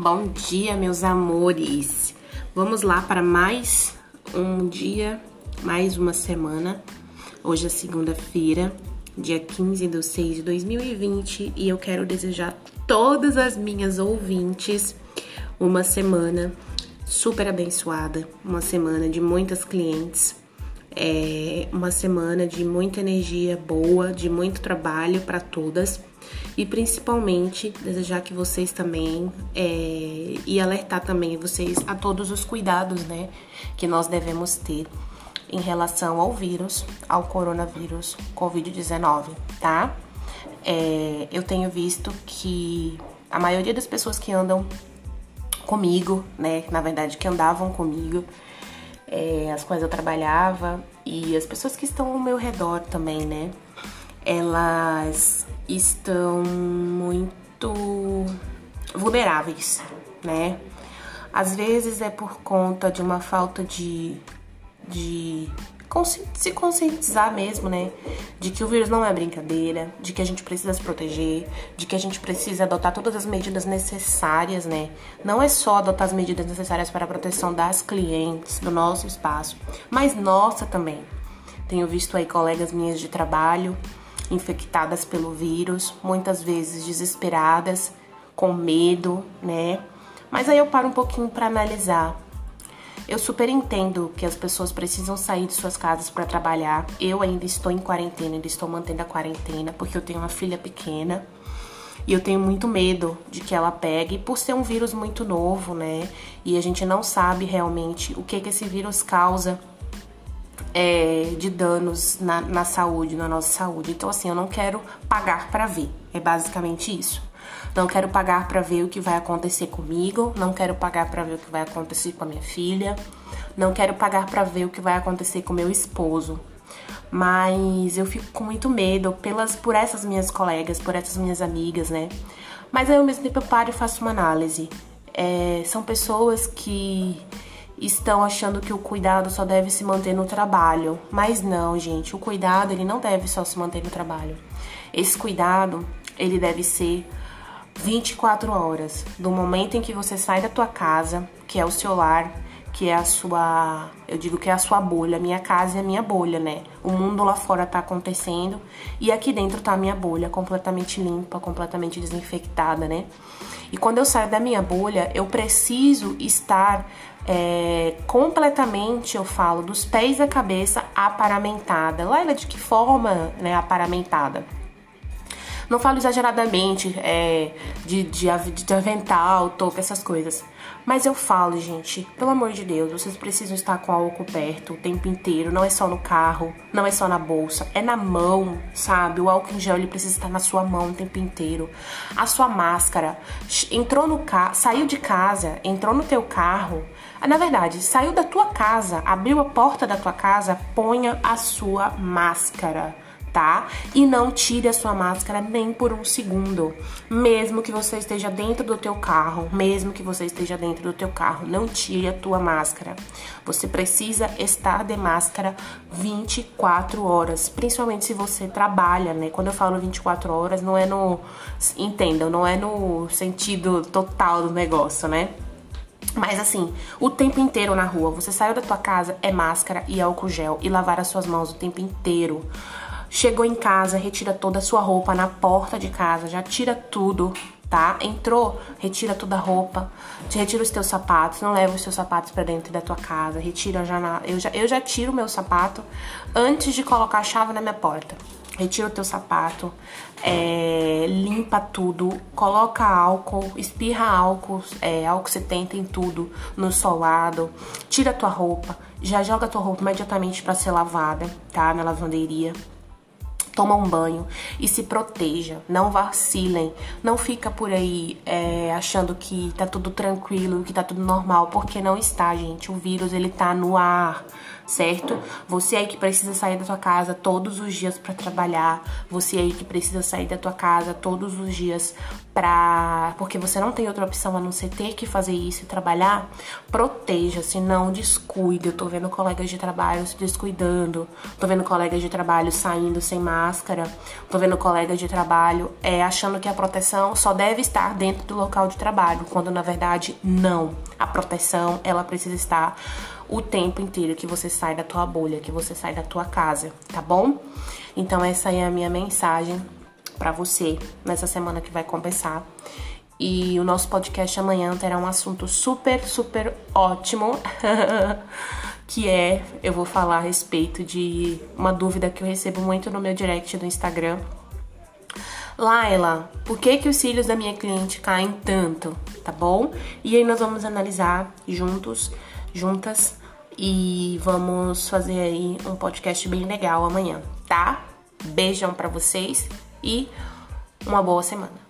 Bom dia, meus amores. Vamos lá para mais um dia, mais uma semana. Hoje é segunda-feira, dia 15 de 6 de 2020, e eu quero desejar a todas as minhas ouvintes uma semana super abençoada, uma semana de muitas clientes, é uma semana de muita energia boa, de muito trabalho para todas e principalmente desejar que vocês também é, e alertar também vocês a todos os cuidados, né, que nós devemos ter em relação ao vírus, ao coronavírus Covid-19, tá? É, eu tenho visto que a maioria das pessoas que andam comigo, né, na verdade que andavam comigo, é, as quais eu trabalhava e as pessoas que estão ao meu redor também, né, elas estão muito vulneráveis, né? Às vezes é por conta de uma falta de, de se conscientizar mesmo, né? De que o vírus não é brincadeira, de que a gente precisa se proteger, de que a gente precisa adotar todas as medidas necessárias, né? Não é só adotar as medidas necessárias para a proteção das clientes, do nosso espaço, mas nossa também. Tenho visto aí colegas minhas de trabalho infectadas pelo vírus, muitas vezes desesperadas, com medo, né? Mas aí eu paro um pouquinho para analisar. Eu super entendo que as pessoas precisam sair de suas casas para trabalhar. Eu ainda estou em quarentena, ainda estou mantendo a quarentena porque eu tenho uma filha pequena. E eu tenho muito medo de que ela pegue, por ser um vírus muito novo, né? E a gente não sabe realmente o que, que esse vírus causa é, de danos na, na saúde, na nossa saúde. Então, assim, eu não quero pagar para ver. É basicamente isso. Não quero pagar para ver o que vai acontecer comigo, não quero pagar para ver o que vai acontecer com a minha filha, não quero pagar para ver o que vai acontecer com meu esposo. Mas eu fico com muito medo pelas por essas minhas colegas, por essas minhas amigas, né? Mas aí ao mesmo tempo eu paro e faço uma análise. É, são pessoas que estão achando que o cuidado só deve se manter no trabalho. Mas não, gente, o cuidado ele não deve só se manter no trabalho. Esse cuidado, ele deve ser 24 horas, do momento em que você sai da tua casa, que é o seu lar, que é a sua, eu digo que é a sua bolha, minha casa é a minha bolha, né? O mundo lá fora tá acontecendo e aqui dentro tá a minha bolha, completamente limpa, completamente desinfectada, né? E quando eu saio da minha bolha, eu preciso estar é, completamente, eu falo, dos pés à cabeça aparamentada. Laila, de que forma, né, aparamentada? Não falo exageradamente é, de, de, de avental, toque, essas coisas. Mas eu falo, gente, pelo amor de Deus, vocês precisam estar com álcool perto o tempo inteiro. Não é só no carro, não é só na bolsa, é na mão, sabe? O álcool em gel ele precisa estar na sua mão o tempo inteiro. A sua máscara entrou no carro, saiu de casa, entrou no teu carro. Na verdade, saiu da tua casa, abriu a porta da tua casa, ponha a sua máscara tá? E não tire a sua máscara nem por um segundo. Mesmo que você esteja dentro do teu carro, mesmo que você esteja dentro do teu carro, não tire a tua máscara. Você precisa estar de máscara 24 horas, principalmente se você trabalha, né? Quando eu falo 24 horas, não é no entendam, não é no sentido total do negócio, né? Mas assim, o tempo inteiro na rua, você saiu da tua casa, é máscara e álcool gel e lavar as suas mãos o tempo inteiro. Chegou em casa, retira toda a sua roupa na porta de casa, já tira tudo, tá? Entrou, retira toda a roupa, retira os teus sapatos, não leva os teus sapatos para dentro da tua casa, retira já na, eu já eu já tiro o meu sapato antes de colocar a chave na minha porta. Retira o teu sapato, é, limpa tudo, coloca álcool, espirra álcool, é, álcool 70 em tudo, no solado, tira a tua roupa, já joga a tua roupa imediatamente para ser lavada, tá? Na lavanderia toma um banho e se proteja, não vacilem, não fica por aí é, achando que tá tudo tranquilo, que tá tudo normal, porque não está, gente. O vírus ele tá no ar, certo? Você aí que precisa sair da tua casa todos os dias para trabalhar, você aí que precisa sair da tua casa todos os dias para porque você não tem outra opção a não ser ter que fazer isso e trabalhar, proteja-se, não descuide. Eu tô vendo colegas de trabalho se descuidando, tô vendo colegas de trabalho saindo sem máscara, tô vendo colegas de trabalho é, achando que a proteção só deve estar dentro do local de trabalho, quando na verdade não. A proteção, ela precisa estar o tempo inteiro que você sai da tua bolha, que você sai da tua casa, tá bom? Então essa é a minha mensagem para você nessa semana que vai começar. E o nosso podcast amanhã terá um assunto super, super ótimo, que é, eu vou falar a respeito de uma dúvida que eu recebo muito no meu direct do Instagram. Laila, por que que os cílios da minha cliente caem tanto, tá bom? E aí nós vamos analisar juntos, juntas, e vamos fazer aí um podcast bem legal amanhã, tá? Beijão para vocês e uma boa semana.